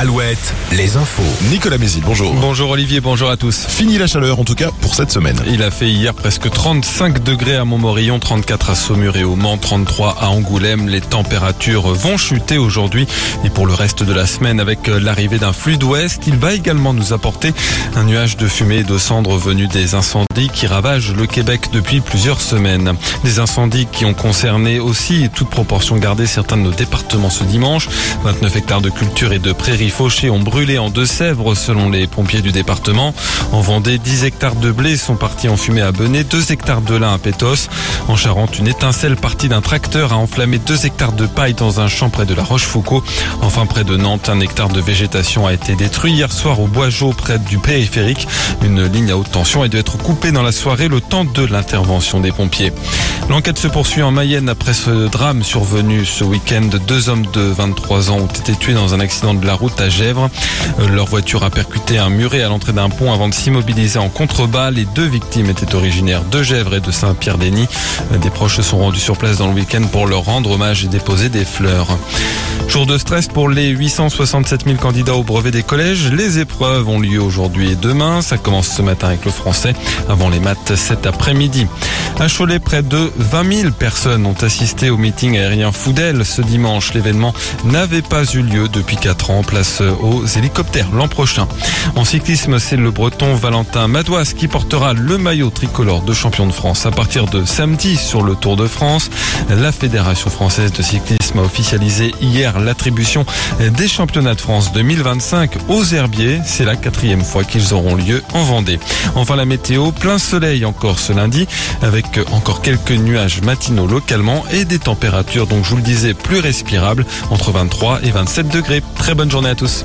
Alouette, les infos. Nicolas Mézil, bonjour. Bonjour Olivier, bonjour à tous. Fini la chaleur, en tout cas pour cette semaine. Il a fait hier presque 35 degrés à Montmorillon, 34 à Saumur et au Mans, 33 à Angoulême. Les températures vont chuter aujourd'hui et pour le reste de la semaine avec l'arrivée d'un flux d'ouest, il va également nous apporter un nuage de fumée et de cendres venus des incendies qui ravagent le Québec depuis plusieurs semaines. Des incendies qui ont concerné aussi, toute proportion gardée, certains de nos départements ce dimanche. 29 hectares de culture et de prairies fauchés ont brûlé en Deux-Sèvres selon les pompiers du département. En Vendée, 10 hectares de blé sont partis en fumée à Benet, 2 hectares de lin à Pétos. En Charente, une étincelle partie d'un tracteur a enflammé 2 hectares de paille dans un champ près de la Rochefoucauld. Enfin, près de Nantes, un hectare de végétation a été détruit hier soir au Bois-Jaud près du périphérique. Une ligne à haute tension a dû être coupée dans la soirée le temps de l'intervention des pompiers. L'enquête se poursuit en Mayenne après ce drame survenu ce week-end. Deux hommes de 23 ans ont été tués dans un accident de la route à Gèvres. Euh, leur voiture a percuté un muret à l'entrée d'un pont avant de s'immobiliser en contrebas. Les deux victimes étaient originaires de Gèvres et de Saint-Pierre-Denis. Euh, des proches se sont rendus sur place dans le week-end pour leur rendre hommage et déposer des fleurs. Jour de stress pour les 867 000 candidats au brevet des collèges. Les épreuves ont lieu aujourd'hui et demain. Ça commence ce matin avec le français avant les maths cet après-midi. À Cholet, près de 20 000 personnes ont assisté au meeting aérien Foudel ce dimanche. L'événement n'avait pas eu lieu depuis 4 ans. Place aux hélicoptères l'an prochain. En cyclisme, c'est le breton Valentin Madouas qui portera le maillot tricolore de champion de France à partir de samedi sur le Tour de France. La Fédération française de cyclisme a officialisé hier l'attribution des championnats de France 2025 aux herbiers. C'est la quatrième fois qu'ils auront lieu en Vendée. Enfin, la météo, plein soleil encore ce lundi encore quelques nuages matinaux localement et des températures, donc je vous le disais, plus respirables entre 23 et 27 degrés. Très bonne journée à tous.